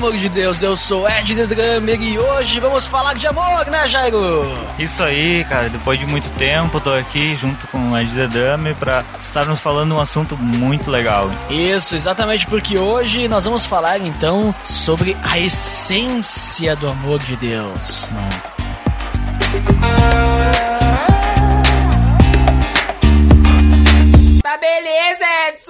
Amor de Deus, eu sou Ed The Drummer e hoje vamos falar de amor, né, Jairo? Isso aí, cara. Depois de muito tempo, tô aqui junto com a Ed The Drummer pra estarmos falando um assunto muito legal. Isso, exatamente porque hoje nós vamos falar então sobre a essência do amor de Deus. Tá beleza, Edson!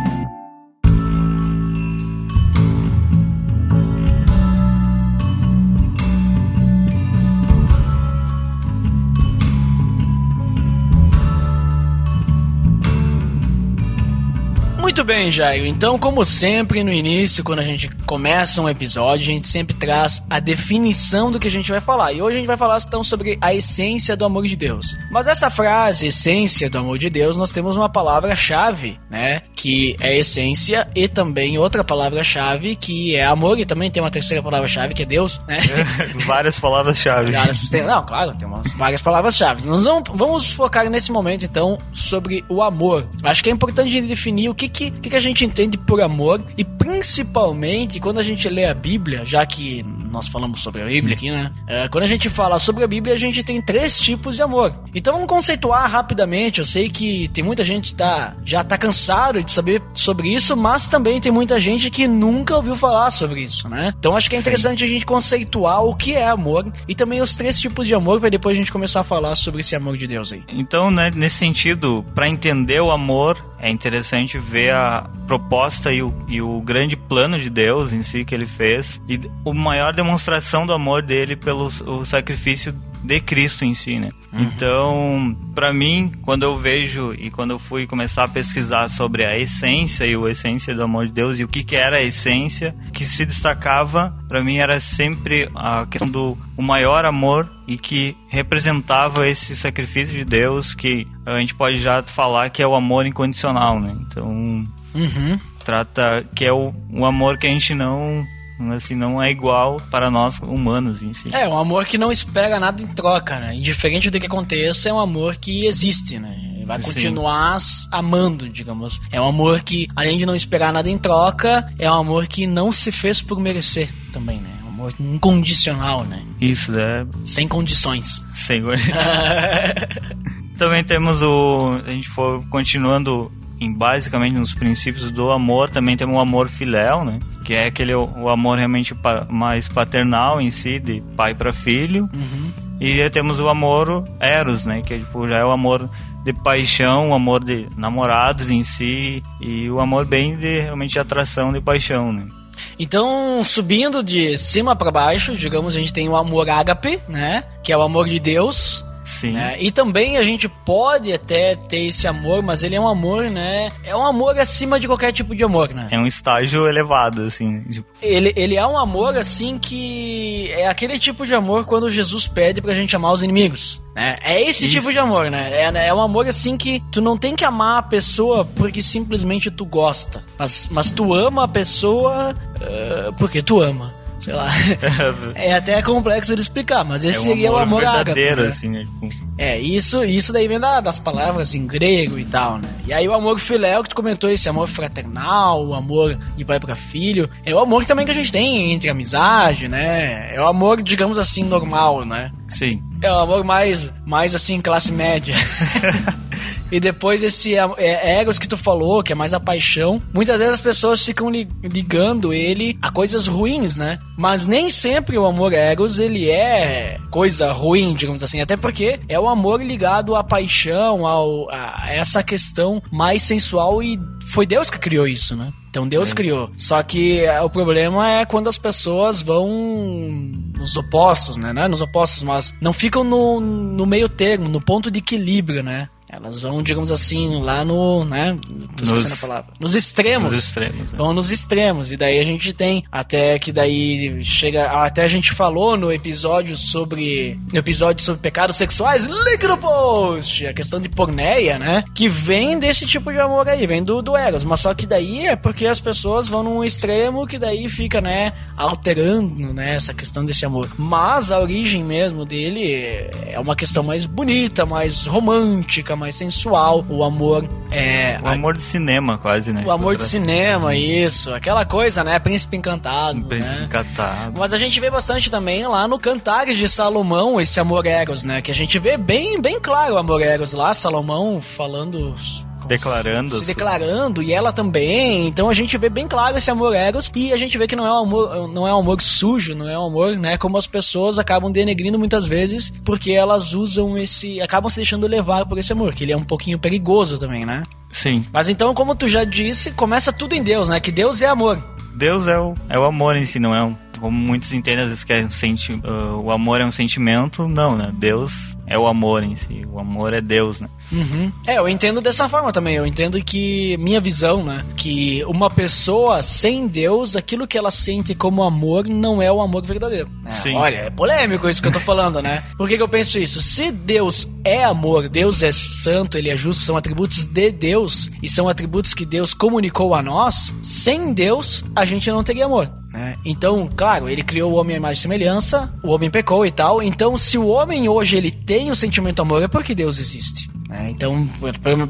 Muito bem, Jairo. Então, como sempre, no início, quando a gente começa um episódio, a gente sempre traz a definição do que a gente vai falar. E hoje a gente vai falar então sobre a essência do amor de Deus. Mas essa frase, essência do amor de Deus, nós temos uma palavra-chave, né? Que é essência e também outra palavra-chave que é amor e também tem uma terceira palavra-chave que é Deus, né? Várias palavras-chave. Várias- tem- não, claro, tem umas, várias palavras-chave. Nós vamos, vamos focar nesse momento, então, sobre o amor. Acho que é importante a gente definir o que, que, o que, que a gente entende por amor? E, principalmente, quando a gente lê a Bíblia, já que nós falamos sobre a Bíblia aqui, né? É, quando a gente fala sobre a Bíblia, a gente tem três tipos de amor. Então, vamos conceituar rapidamente. Eu sei que tem muita gente que tá, já tá cansado de saber sobre isso, mas também tem muita gente que nunca ouviu falar sobre isso, né? Então, acho que é interessante a gente conceituar o que é amor e também os três tipos de amor para depois a gente começar a falar sobre esse amor de Deus aí. Então, né, nesse sentido, para entender o amor, é interessante ver a proposta e o, e o grande plano de Deus em si que ele fez e a maior demonstração do amor dele pelo o sacrifício de Cristo em si, né? Então, para mim, quando eu vejo e quando eu fui começar a pesquisar sobre a essência e o essência do amor de Deus e o que que era a essência, que se destacava para mim era sempre a questão do o maior amor e que representava esse sacrifício de Deus que a gente pode já falar que é o amor incondicional, né? Então, Uhum. trata que é o, o amor que a gente não assim não é igual para nós humanos em si. É, um amor que não espera nada em troca, né? Indiferente do que aconteça, é um amor que existe, né? Vai Sim. continuar s- amando, digamos. É um amor que, além de não esperar nada em troca, é um amor que não se fez por merecer também, né? É um amor incondicional, né? Isso é Sem condições. Senhor. também temos o. A gente for continuando em basicamente nos princípios do amor, também temos o amor filéu, né? Que é aquele o, amor realmente pa- mais paternal em si, de pai para filho. Uhum. E temos o amor eros, né? Que tipo, já é o amor de paixão, o amor de namorados em si e o amor bem de realmente atração, de paixão, né? Então, subindo de cima pra baixo, digamos, a gente tem o amor ágape, né? Que é o amor de Deus. Sim. né? E também a gente pode até ter esse amor, mas ele é um amor, né? É um amor acima de qualquer tipo de amor, né? É um estágio elevado, assim. Tipo, Ele, ele é um amor assim que é aquele tipo de amor quando Jesus pede pra gente amar os inimigos. Né? É esse Isso. tipo de amor, né? É, é um amor assim que tu não tem que amar a pessoa porque simplesmente tu gosta. Mas, mas tu ama a pessoa eh, porque tu ama. Sei lá. é até complexo de explicar, mas esse é um seria o amor ágape, verdadeiro, né? assim, né? Tipo, É, isso, isso daí vem da- das palavras em grego e tal, né? E aí o amor filéu que tu comentou, esse amor fraternal, o amor de pai pra filho, é o amor também que a gente tem entre amizade, né? É o amor, digamos assim, normal, né? sim. É o amor mais, mais assim, classe média. e depois esse é, é, Eros que tu falou, que é mais a paixão. Muitas vezes as pessoas ficam li, ligando ele a coisas ruins, né? Mas nem sempre o amor Eros ele é coisa ruim, digamos assim. Até porque é o amor ligado à paixão, ao, a essa questão mais sensual e foi Deus que criou isso, né? Então Deus é. criou. Só que é, o problema é quando as pessoas vão nos opostos, né? Não é nos opostos, mas não ficam no, no meio termo, no ponto de equilíbrio, né? Elas vão, digamos assim, lá no, né? Tô esquecendo nos, a palavra. Nos extremos. Nos extremos. É. Vão nos extremos. E daí a gente tem, até que daí chega, até a gente falou no episódio sobre, no episódio sobre pecados sexuais, link no post, a questão de porneia, né? Que vem desse tipo de amor aí, vem do, do Eros. Mas só que daí é porque as pessoas vão num extremo que daí fica, né, alterando, né, essa questão desse amor. Mas a origem mesmo dele é uma questão mais bonita, mais romântica, mais sensual, o amor é. O amor de cinema, quase, né? O amor de cinema, isso. Aquela coisa, né? Príncipe encantado. Príncipe né? encantado. Mas a gente vê bastante também lá no Cantares de Salomão, esse amor eros, né? Que a gente vê bem, bem claro o amor eros lá, Salomão falando declarando. Se declarando, e ela também. Então a gente vê bem claro esse amor eros e a gente vê que não é um amor, não é um amor sujo, não é um amor, né? Como as pessoas acabam denegrindo muitas vezes, porque elas usam esse. acabam se deixando levar por esse amor, que ele é um pouquinho perigoso também, né? Sim. Mas então, como tu já disse, começa tudo em Deus, né? Que Deus é amor. Deus é o, é o amor em si, não é um como muitos entendem às vezes que é um senti uh, o amor é um sentimento, não, né? Deus é o amor em si, o amor é Deus, né? Uhum. É, eu entendo dessa forma também. Eu entendo que minha visão, né? Que uma pessoa sem Deus, aquilo que ela sente como amor não é o amor verdadeiro. É, Sim. Olha, é polêmico isso que eu tô falando, né? Por que, que eu penso isso? Se Deus é amor, Deus é santo, ele é justo, são atributos de Deus e são atributos que Deus comunicou a nós, sem Deus a gente não teria amor. Né? Então, claro, ele criou o homem à imagem e semelhança, o homem pecou e tal. Então, se o homem hoje ele tem o sentimento amor, é porque Deus existe. Né? Então,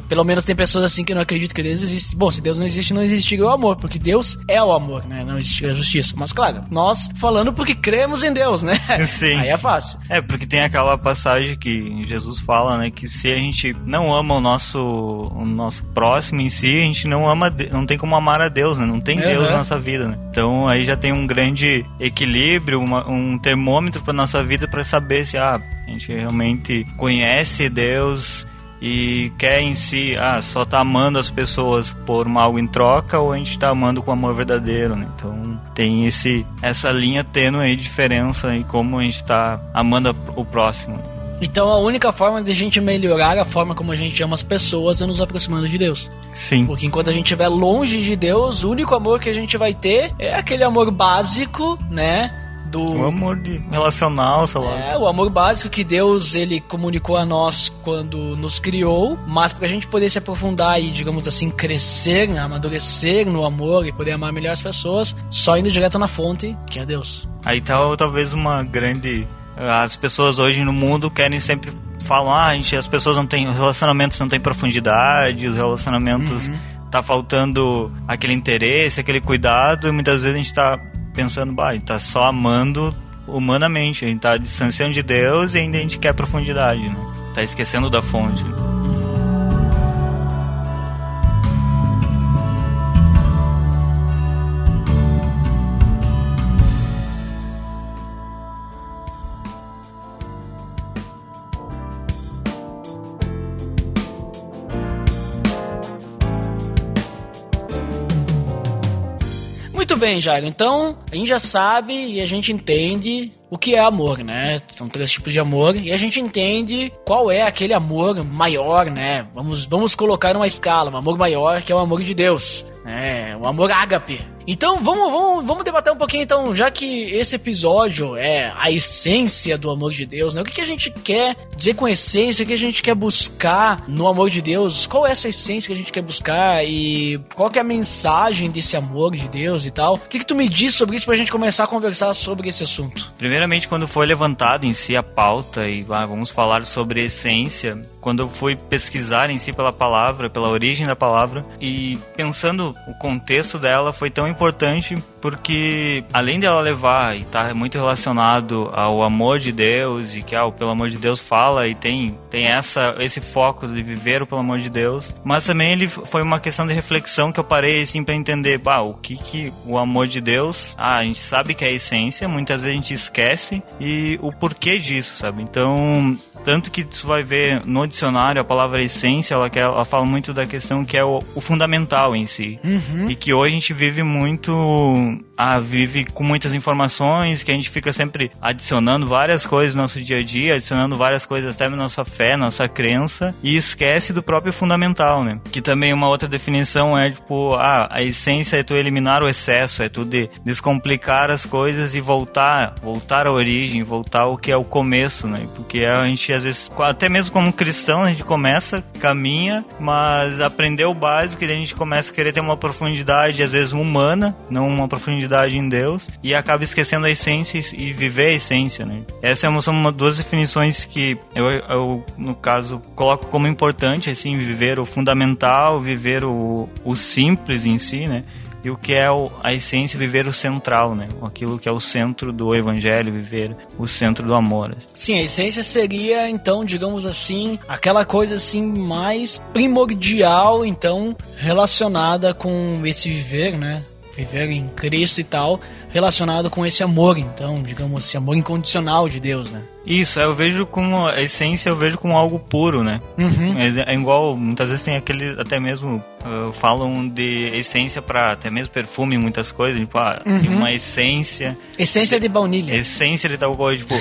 pelo, menos tem pessoas assim que não acreditam que Deus existe. Bom, se Deus não existe, não existiria o amor, porque Deus é o amor, né? Não existe a justiça. Mas claro, nós falando porque cremos em Deus, né? Sim. Aí é fácil. É, porque tem aquela passagem que Jesus fala, né? Que se a gente não ama o nosso, o nosso próximo em si, a gente não ama, não tem como amar a Deus, né? Não tem uhum. Deus na nossa vida, né? Então aí já tem um grande equilíbrio, uma, um termômetro para nossa vida para saber se ah, a gente realmente conhece Deus e quer em si, ah, só tá amando as pessoas por algo em troca ou a gente tá amando com amor verdadeiro, né? Então tem esse essa linha tênue aí diferença em como a gente tá amando o próximo. Então a única forma de a gente melhorar a forma como a gente ama as pessoas é nos aproximando de Deus. Sim. Porque enquanto a gente estiver longe de Deus, o único amor que a gente vai ter é aquele amor básico, né? Do o amor de relacional, sei lá. É, o amor básico que Deus ele comunicou a nós quando nos criou, mas pra gente poder se aprofundar e, digamos assim, crescer, né, amadurecer no amor e poder amar melhor as pessoas, só indo direto na fonte, que é Deus. Aí tá talvez uma grande as pessoas hoje no mundo querem sempre falar, ah, gente, as pessoas não têm relacionamentos não têm profundidade, os relacionamentos uhum. tá faltando aquele interesse, aquele cuidado, e muitas vezes a gente tá pensando, bah, a gente tá só amando humanamente, a gente tá distanciando de Deus e ainda a gente quer profundidade, né? Tá esquecendo da fonte. Bem, Jairo. Então, a gente já sabe e a gente entende o que é amor, né? São três tipos de amor e a gente entende qual é aquele amor maior, né? Vamos, vamos colocar uma escala, um amor maior que é o amor de Deus, né? O amor ágape. Então vamos, vamos, vamos debater um pouquinho então, já que esse episódio é a essência do amor de Deus, né? O que, que a gente quer dizer com essência, o que a gente quer buscar no amor de Deus? Qual é essa essência que a gente quer buscar e qual que é a mensagem desse amor de Deus e tal? O que, que tu me diz sobre isso pra gente começar a conversar sobre esse assunto? Primeiramente, quando foi levantado em si a pauta e ah, vamos falar sobre essência, quando eu fui pesquisar em si pela palavra, pela origem da palavra, e pensando o contexto dela foi tão importante porque além dela levar e tá muito relacionado ao amor de Deus e que ah, pelo amor de Deus fala e tem tem essa esse foco de viver o pelo amor de Deus, mas também ele foi uma questão de reflexão que eu parei assim para entender, bah, o que que o amor de Deus, ah, a gente sabe que é a essência, muitas vezes a gente esquece e o porquê disso, sabe? Então, tanto que tu vai ver no dicionário a palavra essência, ela, ela fala muito da questão que é o, o fundamental em si. Uhum. E que hoje a gente vive muito. Ah, vive com muitas informações, que a gente fica sempre adicionando várias coisas no nosso dia a dia, adicionando várias coisas até na nossa fé, nossa crença, e esquece do próprio fundamental, né? Que também uma outra definição é tipo, ah, a essência é tu eliminar o excesso, é tu de descomplicar as coisas e voltar, voltar à origem, voltar ao que é o começo, né? Porque a gente às vezes, até mesmo como cristão, a gente começa, caminha, mas aprender o básico e a gente começa a querer ter uma profundidade, às vezes humana, não uma profundidade em Deus, e acaba esquecendo a essência e viver a essência, né? Essas são uma, duas definições que eu, eu, no caso, coloco como importante, assim, viver o fundamental, viver o, o simples em si, né? e o que é a essência viver o central, né? Aquilo que é o centro do evangelho, viver o centro do amor. Sim, a essência seria então, digamos assim, aquela coisa assim mais primordial, então, relacionada com esse viver, né? Viver em Cristo e tal, relacionado com esse amor, então, digamos, esse amor incondicional de Deus, né? Isso, eu vejo como a essência, eu vejo como algo puro, né? Uhum. É, é, igual, muitas vezes tem aquele, até mesmo uh, falam de essência para até mesmo perfume, muitas coisas, tipo, ah, Uhum. uma essência, Essência de baunilha. essência de tal coisa, tipo,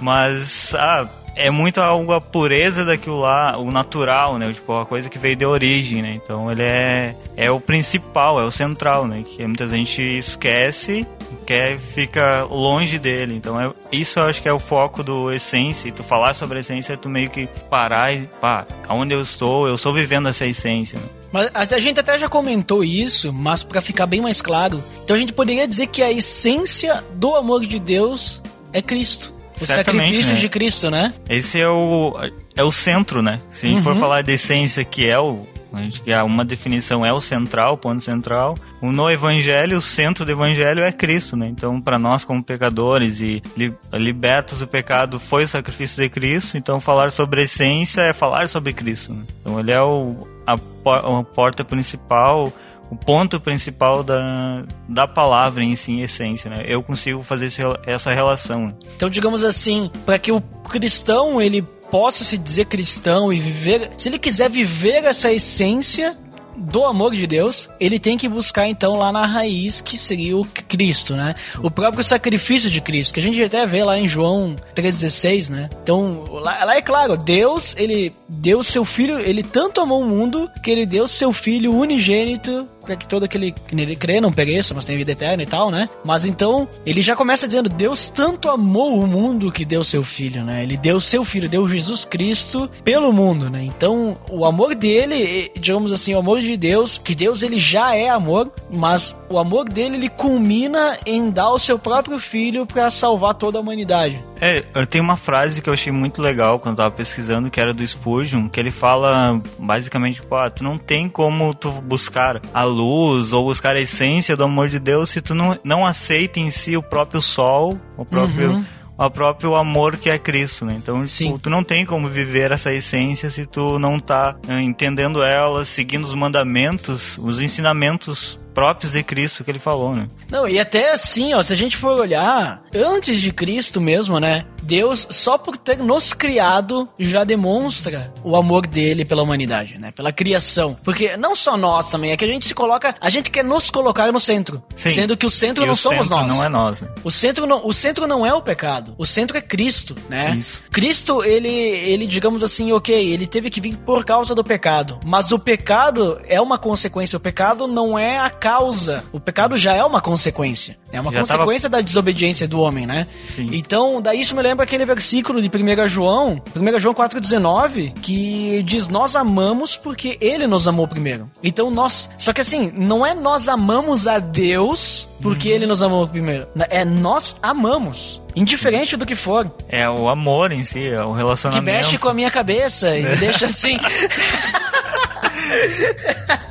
mas, ah, é muito algo a pureza daquilo lá, o natural, né? Tipo, a coisa que veio de origem, né? Então ele é, é o principal, é o central, né? Que muita gente esquece, quer fica longe dele. Então é, isso eu acho que é o foco do essência. E tu falar sobre a essência é tu meio que parar e, pá, aonde eu estou, eu estou vivendo essa essência, né? Mas a a gente até já comentou isso, mas para ficar bem mais claro, então a gente poderia dizer que a essência do amor de Deus é Cristo. O sacrifício né? de Cristo, né? Esse é o, é o centro, né? Se a gente for Uhum. falar de essência, que é o. A gente, que é uma definição é o central, o ponto central. O No Evangelho, o centro do Evangelho é Cristo, né? Então, para nós como pecadores e li, libertos do pecado, foi o sacrifício de Cristo. Então, falar sobre essência é falar sobre Cristo. Né? Então, ele é o, a, a porta principal, o ponto principal da, da palavra em si, em essência, né? Eu consigo fazer esse, essa relação. Então, digamos assim, para que o cristão ele possa se dizer cristão e viver, se ele quiser viver essa essência do amor de Deus, ele tem que buscar então lá na raiz que seria o Cristo, né? O próprio sacrifício de Cristo, que a gente até vê lá em João 3:16, né? Então, lá, lá é claro, Deus, ele deu seu filho, ele tanto amou o mundo que ele deu seu filho unigênito para que todo aquele que nele crê não pereça, mas tenha vida eterna e tal, né? Mas então, ele já começa dizendo: Deus tanto amou o mundo que deu seu filho, né? Ele deu seu filho, deu Jesus Cristo pelo mundo, né? Então, o amor dele, digamos assim, o amor de Deus, que Deus ele já é amor, mas o amor dele ele culmina em dar o seu próprio filho para salvar toda a humanidade. É, eu tenho uma frase que eu achei muito legal quando eu tava pesquisando, que era do Spurgeon, que ele fala basicamente, tipo, ah, tu não tem como tu buscar a luz ou buscar a essência do amor de Deus se tu não, não aceita em si o próprio sol, o próprio... Uhum. O próprio amor que é Cristo, né? Então, Sim. tipo, tu não tem como viver essa essência se tu não tá eh, entendendo ela, seguindo os mandamentos, os ensinamentos próprios de Cristo que ele falou, né? Não, e até assim, ó, se a gente for olhar, antes de Cristo mesmo, né? Deus, só por ter nos criado, já demonstra o amor dele pela humanidade, né? Pela criação. Porque não só nós também, é que a gente se coloca, a gente quer nos colocar no centro. Sim. Sendo que o centro E não o somos centro nós. não é nós, né? O centro não, o centro não é o pecado. O centro é Cristo, né? Isso. Cristo, ele, ele, digamos assim, ok, ele teve que vir por causa do pecado. Mas o pecado é uma consequência. O pecado não é a causa. O pecado já é uma consequência. É uma Já consequência da desobediência do homem, né? Sim. Então, daí isso me lembra lembra aquele versículo de 1 João, 1 João 4,19, que diz: Nós amamos porque ele nos amou primeiro. Então nós. Só que assim, não é nós amamos a Deus porque ele nos amou primeiro. É nós amamos. Indiferente do que for. É o amor em si, é o Que relacionamento. mexe com a minha cabeça e me deixa assim.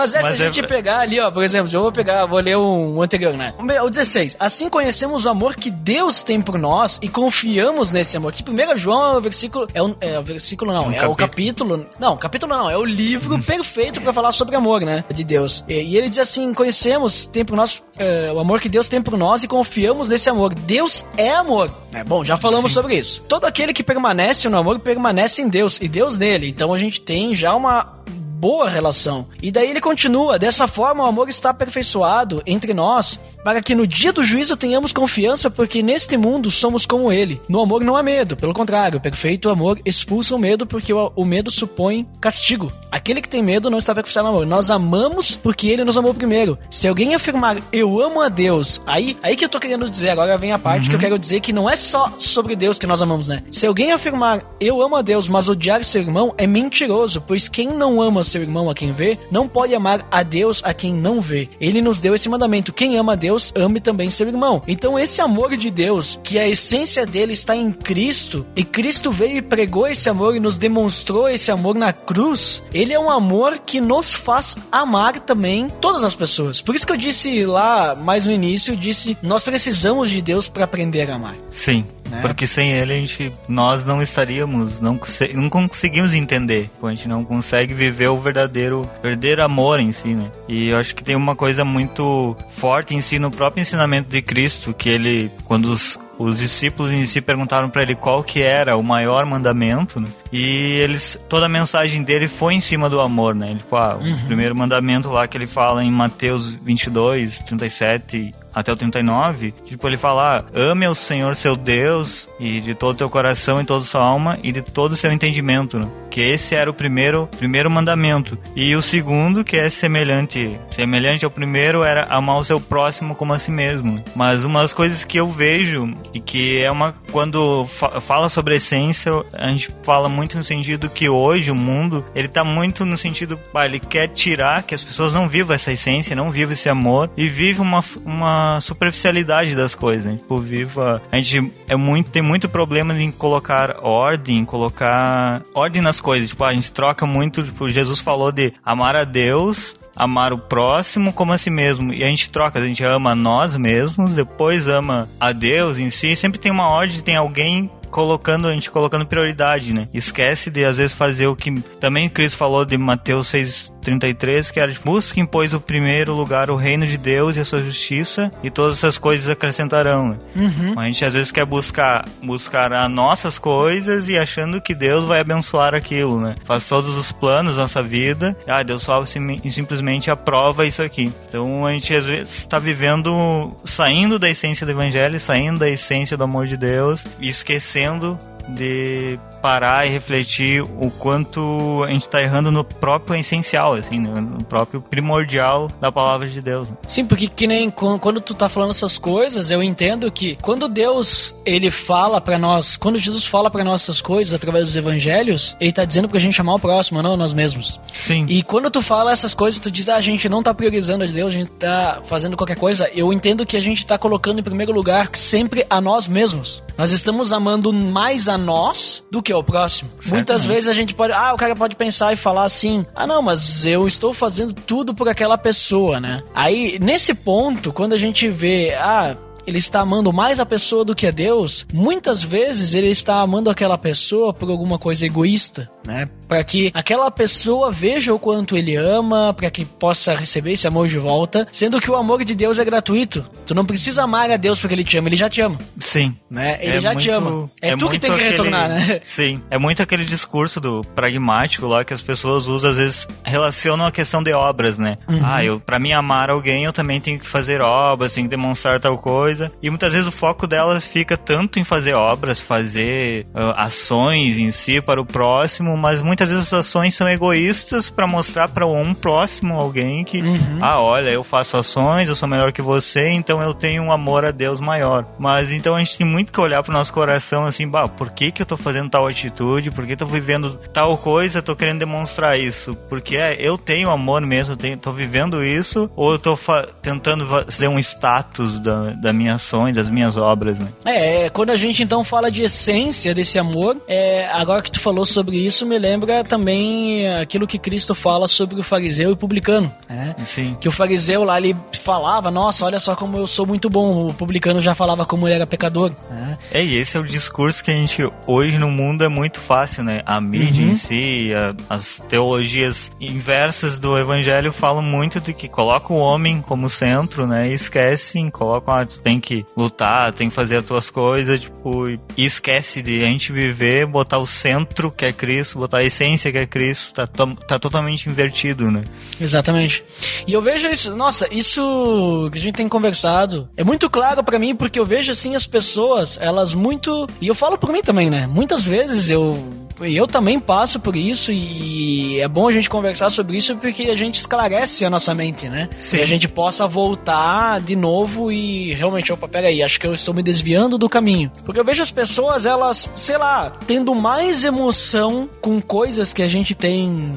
Mas é, Mas se a é- gente pegar ali, ó, por exemplo, eu vou pegar, vou ler um, um anterior, né? O 16. Assim conhecemos o amor que Deus tem por nós e confiamos nesse amor. Que 1 João é o versículo. É o, é o versículo, não, Um é o capítulo. Não, capítulo não, é o livro perfeito pra falar sobre amor, né? De Deus. E, e ele diz assim: conhecemos, tem por nós, é, o amor que Deus tem por nós e confiamos nesse amor. Deus é amor. É bom, já falamos sobre isso. Todo aquele que permanece no amor permanece em Deus e Deus nele. Então a gente tem já uma boa relação. E daí ele continua: dessa forma o amor está aperfeiçoado entre nós, para que no dia do juízo tenhamos confiança, porque neste mundo somos como ele. No amor não há medo, pelo contrário, o perfeito amor expulsa o medo, porque o, o medo supõe castigo. Aquele que tem medo não está aperfeiçoado no amor. Nós amamos porque ele nos amou primeiro. Se alguém afirmar eu amo a Deus, aí, aí que eu tô querendo dizer, agora vem a parte que eu quero dizer que não é só sobre Deus que nós amamos, né? Se alguém afirmar eu amo a Deus, mas odiar seu irmão, é mentiroso, pois quem não ama seu irmão a quem vê, não pode amar a Deus a quem não vê. Ele nos deu esse mandamento: quem ama Deus, ame também seu irmão. Então, esse amor de Deus, que a essência dele está em Cristo, e Cristo veio e pregou esse amor e nos demonstrou esse amor na cruz, ele é um amor que nos faz amar também todas as pessoas. Por isso que eu disse lá, mais no início, eu disse: nós precisamos de Deus para aprender a amar. Sim. Né? Porque sem ele a gente, nós não estaríamos, não, não conseguimos entender. A gente não consegue viver o verdadeiro, verdadeiro amor em si, né? E eu acho que tem uma coisa muito forte em si no próprio ensinamento de Cristo, que ele, quando os, os discípulos em si perguntaram para ele qual que era o maior mandamento, né? E eles, toda a mensagem dele foi em cima do amor, né? Ele, ah, o primeiro mandamento lá que ele fala em Mateus 22, 37 até o 39, tipo, ele fala, ah, ame ao Senhor seu Deus e de todo o teu coração e toda a sua alma e de todo o seu entendimento, né? Que esse era o primeiro, primeiro mandamento. E o segundo, que é semelhante, semelhante ao primeiro, era amar o seu próximo como a si mesmo. Mas uma das coisas que eu vejo e que é uma quando fa- fala sobre a essência, a gente fala muito no sentido que hoje o mundo, ele tá muito no sentido, ele quer tirar que as pessoas não vivam essa essência, não vivam esse amor e vivam uma, uma superficialidade das coisas. Tipo, viva. A gente é muito, tem muito problema em colocar ordem, em colocar ordem nas coisas. Tipo, a gente troca muito. Tipo, Jesus falou de amar a Deus. Amar o próximo como a si mesmo. E a gente troca, a gente ama nós mesmos, depois ama a Deus em si. Sempre tem uma ordem, tem alguém colocando, a gente colocando prioridade, né? Esquece de às vezes fazer o que também Cristo falou de Mateus 6:33, que era busquem pois o primeiro lugar o reino de Deus e a sua justiça e todas essas coisas acrescentarão. Né? A gente às vezes quer buscar buscar as nossas coisas e achando que Deus vai abençoar aquilo, né? Faz todos os planos da nossa vida, ah, Deus só sim- simplesmente aprova isso aqui. Então a gente às vezes está vivendo saindo da essência do evangelho, saindo da essência do amor de Deus e esquecendo de parar e refletir o quanto a gente está errando no próprio essencial, assim, né? no próprio primordial da palavra de Deus. né? Sim, porque que nem quan- quando tu tá falando essas coisas, eu entendo que quando Deus, ele fala pra nós, quando Jesus fala pra nós essas coisas através dos evangelhos, ele tá dizendo pra gente amar o próximo, não nós mesmos. Sim. E quando tu fala essas coisas, tu diz, ah, a gente não tá priorizando a Deus, a gente tá fazendo qualquer coisa. Eu entendo que a gente tá colocando em primeiro lugar sempre a nós mesmos. Nós estamos amando mais a nós do que ao próximo. Muitas vezes a gente pode, ah, o cara pode pensar e falar assim, ah, não, mas eu estou fazendo tudo por aquela pessoa, né? Aí, nesse ponto, quando a gente vê, ah, ele está amando mais a pessoa do que a Deus, muitas vezes ele está amando aquela pessoa por alguma coisa egoísta, né? Para que aquela pessoa veja o quanto ele ama, para que possa receber esse amor de volta, sendo que o amor de Deus é gratuito. Tu não precisa amar a Deus porque ele te ama, ele já te ama, Sim. né? Ele É já te muito- ama. É, é tu que tem que aquele- retornar, né? Sim, é muito aquele discurso do pragmático lá que as pessoas usam, às vezes relacionam a questão de obras, né? Uhum. Ah, eu, pra mim amar alguém, eu também tenho que fazer obras, tenho que demonstrar tal coisa. E muitas vezes o foco delas fica tanto em fazer obras, fazer ah, ações em si para o próximo próximo, mas muitas vezes as ações são egoístas para mostrar para um próximo alguém que, Uhum. ah, olha, eu faço ações, eu sou melhor que você, então eu tenho um amor a Deus maior. Mas então a gente tem muito que olhar pro nosso coração assim, bah, por que que eu tô fazendo tal atitude? Por que eu tô vivendo tal coisa? Tô querendo demonstrar isso? Porque é, eu tenho amor mesmo, eu tenho, tô vivendo isso, ou eu tô tentando fazer um status da, da minha ações, das minhas obras, né? É, é, quando a gente então fala de essência desse amor, é, agora que tu falou sobre isso, me lembra também aquilo que Cristo fala sobre o fariseu e o publicano, né? Sim. Que o fariseu lá, ele falava, nossa, olha só como eu sou muito bom. O publicano já falava como ele era pecador, né? É, e esse é o discurso que a gente hoje no mundo é muito fácil, né? A mídia Uhum. em si, a- as teologias inversas do evangelho falam muito de que coloca o homem como centro, né? E esquecem, colocam, ah, tu tem que lutar, tem que fazer as tuas coisas, tipo, e esquece de a gente viver, botar o centro que é Cristo, botar a essência que é Cristo, tá, tá totalmente invertido, né? Exatamente. E eu vejo isso, nossa, isso que a gente tem conversado é muito claro pra mim porque eu vejo assim as pessoas, elas muito, e eu falo por mim também, né? Muitas vezes eu eu também passo por isso e é bom a gente conversar sobre isso porque a gente esclarece a nossa mente, né? Sim. E a gente possa voltar de novo e realmente, opa, peraí, acho que eu estou me desviando do caminho. Porque eu vejo as pessoas, elas, sei lá, tendo mais emoção com coisas que a gente tem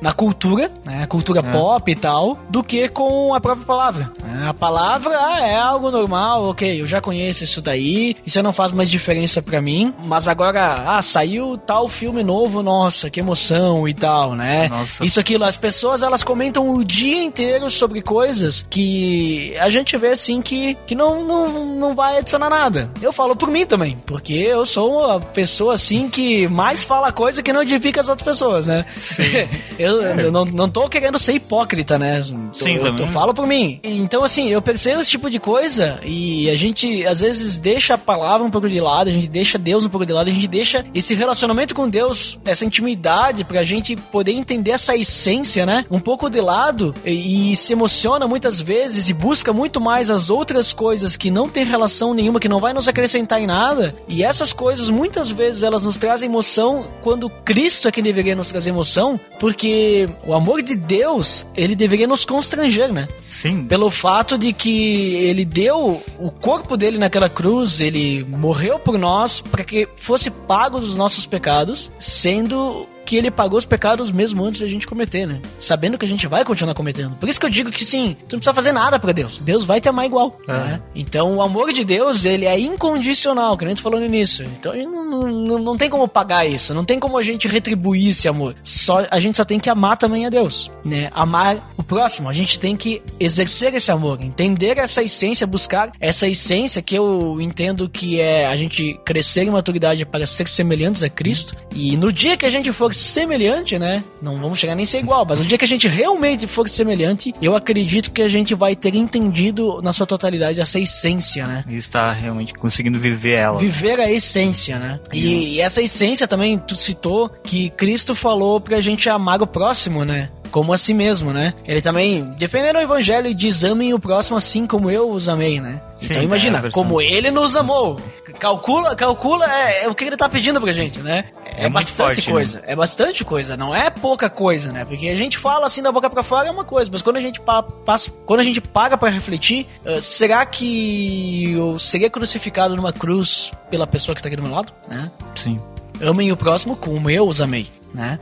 na cultura, né, a cultura É. pop e tal, do que com a própria palavra. né? A palavra ah, é algo normal, ok, eu já conheço isso daí, isso não faz mais diferença pra mim, mas agora, ah, saiu tal filme novo, nossa, que emoção e tal, né? Nossa. Isso, aquilo, as pessoas elas comentam o dia inteiro sobre coisas que a gente vê assim que, que não, não, não vai adicionar nada. Eu falo por mim também, porque eu sou a pessoa assim que mais fala coisa que não edifica as outras pessoas, né? eu eu não, não tô querendo ser hipócrita, né? Sim, eu, também. eu falo por mim. Então, assim, eu percebo esse tipo de coisa e a gente às vezes deixa a palavra um pouco de lado, a gente deixa Deus um pouco de lado, a gente deixa esse relacionamento com Deus, essa intimidade pra gente poder entender essa essência, né? Um pouco de lado e, e se emociona muitas vezes e busca muito mais as outras coisas que não tem relação nenhuma, que não vai nos acrescentar em nada. E essas coisas muitas vezes elas nos trazem emoção quando Cristo é quem deveria nos trazer emoção, porque o amor de Deus, ele deveria nos constranger, né? Sim. Pelo fato de que ele deu o corpo dele naquela cruz, ele morreu por nós para que fosse pago os nossos pecados, sendo que ele pagou os pecados mesmo antes da gente cometer, né? Sabendo que a gente vai continuar cometendo. Por isso que eu digo que sim, tu não precisa fazer nada pra Deus. Deus vai te amar igual. né? Então o amor de Deus, ele é incondicional, que a gente falou no início. Então a gente não, não, não, não tem como pagar isso, não tem como a gente retribuir esse amor. Só, a gente só tem que amar também a Deus, né? Amar o próximo. A gente tem que exercer esse amor, entender essa essência, buscar essa essência que eu entendo que é a gente crescer em maturidade para ser semelhantes a Cristo. E no dia que a gente for semelhante, né? Não vamos chegar nem a ser igual, mas no dia que a gente realmente for semelhante, eu acredito que a gente vai ter entendido na sua totalidade essa essência, né? E está realmente conseguindo viver ela. Viver a essência, né? E, e essa essência também, tu citou que Cristo falou pra gente amar o próximo, né? Como a si mesmo, né? Ele também, defendendo o evangelho, diz: amem o próximo assim como eu os amei, né? Sim, então imagina, é como ele nos amou. Calcula, calcula é, é o que ele tá pedindo pra gente, né? É, É bastante forte, coisa. É bastante coisa, não é pouca coisa, né? Porque a gente fala assim da boca pra fora é uma coisa, mas quando a gente pa- passa, quando a gente paga pra refletir, ah, será que eu seria crucificado numa cruz pela pessoa que tá aqui do meu lado, né? Sim. Amem o próximo como eu os amei, né?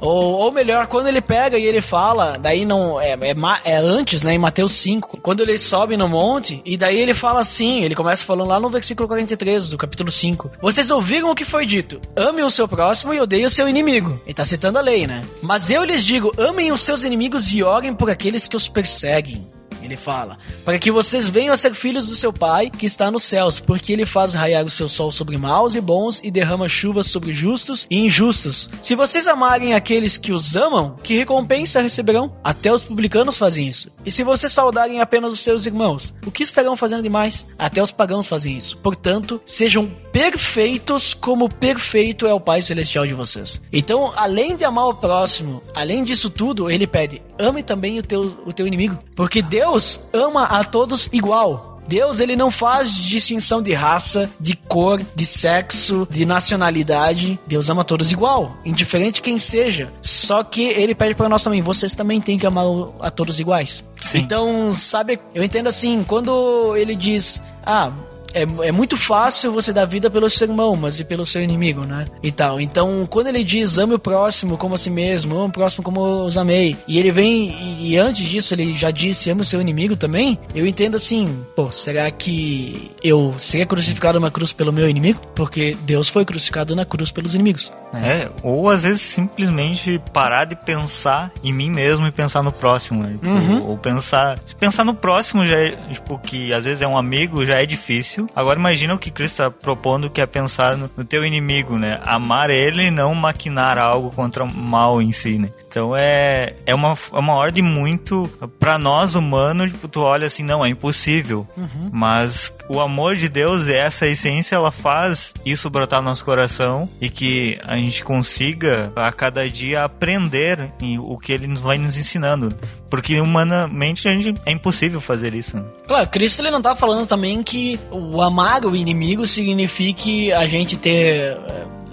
Ou, ou melhor, quando ele pega e ele fala, daí não é, é, é antes, né, em Mateus 5, quando ele sobe no monte, e daí ele fala assim, ele começa falando lá no versículo 43 do capítulo 5. Vocês ouviram o que foi dito? Amem o seu próximo e odeiem o seu inimigo. Ele tá citando a lei, né? Mas eu lhes digo, amem os seus inimigos e orem por aqueles que os perseguem. Ele fala: Para que vocês venham a ser filhos do seu Pai que está nos céus, porque ele faz raiar o seu sol sobre maus e bons e derrama chuvas sobre justos e injustos. Se vocês amarem aqueles que os amam, que recompensa receberão? Até os publicanos fazem isso. E se vocês saudarem apenas os seus irmãos, o que estarão fazendo demais? Até os pagãos fazem isso. Portanto, sejam perfeitos como perfeito é o Pai celestial de vocês. Então, além de amar o próximo, além disso tudo, ele pede: ame também o teu, o teu inimigo. Porque Deus ama a todos igual. Deus, ele não faz distinção de raça, de cor, de sexo, de nacionalidade. Deus ama todos igual, indiferente quem seja. Só que ele pede para nós também, vocês também têm que amar a todos iguais. Sim. Então, sabe, eu entendo assim, quando ele diz, ah, é, é muito fácil você dar vida pelo seu irmão, mas e pelo seu inimigo, né? E tal. Então, quando ele diz ame o próximo como a si mesmo, ame o próximo como os amei, e ele vem, e, e antes disso ele já disse ame o seu inimigo também, eu entendo assim, pô, será que eu seria crucificado numa cruz pelo meu inimigo? Porque Deus foi crucificado na cruz pelos inimigos. É, ou às vezes simplesmente parar de pensar em mim mesmo e pensar no próximo. Né? Tipo, Uhum. Ou pensar. Se pensar no próximo já é, tipo, que às vezes é um amigo, já é difícil. Agora imagina o que Cristo está propondo, que é pensar no, no teu inimigo, né? Amar ele e não maquinar algo contra o mal em si, né? Então é, é, uma, é uma ordem muito. Pra nós humanos, tipo, tu olha assim, não, é impossível. Mas o amor de Deus, essa essência, ela faz isso brotar no nosso coração e que a gente consiga a cada dia aprender o que ele nos vai nos ensinando. Porque humanamente a gente, é impossível fazer isso. né? Claro, Cristo ele não tá falando também que o amar o inimigo signifique a gente ter.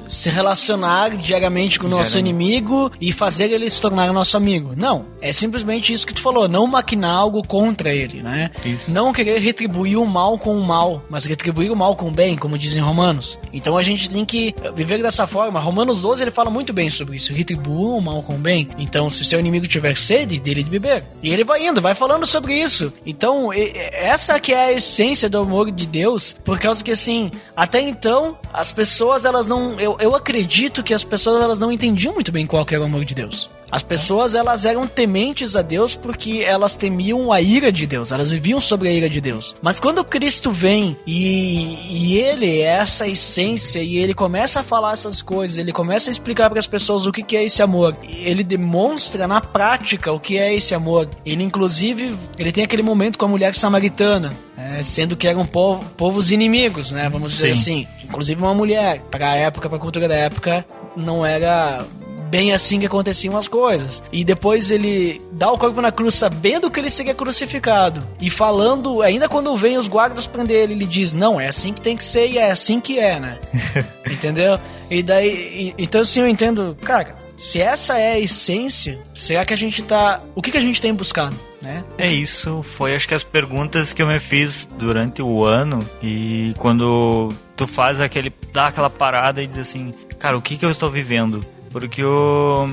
Se relacionar diariamente com o nosso inimigo e fazer ele se tornar nosso amigo. Não. É simplesmente isso que tu falou. Não maquinar algo contra ele, né? Isso. Não querer retribuir o mal com o mal, mas retribuir o mal com o bem, como dizem Romanos. Então a gente tem que viver dessa forma. Romanos 12 ele fala muito bem sobre isso. Retribua o mal com o bem. Então, se o seu inimigo tiver sede, dele de beber. E ele vai indo, vai falando sobre isso. Então, essa que é a essência do amor de Deus, por causa que assim, até então, as pessoas elas não. Eu, eu acredito que as pessoas elas não entendiam muito bem qual que era o amor de Deus. As pessoas elas eram tementes a Deus porque elas temiam a ira de Deus, elas viviam sobre a ira de Deus. Mas quando Cristo vem e, e ele é essa essência e ele começa a falar essas coisas, ele começa a explicar para as pessoas o que, que é esse amor, ele demonstra na prática o que é esse amor. Ele inclusive ele tem aquele momento com a mulher samaritana, é, sendo que eram povo- povos inimigos, né? Vamos dizer Sim. assim, inclusive uma mulher. Para a época, para a cultura da época, não era bem assim que aconteciam as coisas. E depois ele dá o corpo na cruz sabendo que ele seria crucificado. E falando, ainda quando vem os guardas prender ele, ele diz: Não, é assim que tem que ser e é assim que é, né? Entendeu? E daí. e- então assim eu entendo, cara, se essa é a essência, será que a gente tá. O que, que a gente tem buscado? Né? É isso, foi acho que as perguntas que eu me fiz durante o ano e quando tu faz aquele dá aquela parada e diz assim, cara, o que que eu estou vivendo? Porque o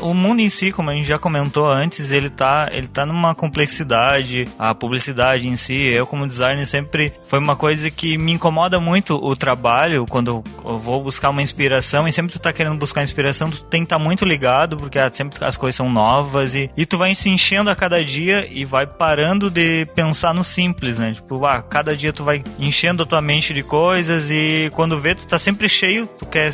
o mundo em si, como a gente já comentou antes, ele tá, ele tá numa complexidade, a publicidade em si, eu como designer sempre foi uma coisa que me incomoda muito o trabalho, quando eu vou buscar uma inspiração e sempre tu tá querendo buscar inspiração, tu tem que estar muito ligado, porque ah, sempre as coisas são novas e, e tu vai se enchendo a cada dia e vai parando de pensar no simples, né? Tipo, ah, cada dia tu vai enchendo a tua mente de coisas e quando vê tu tá sempre cheio, tu quer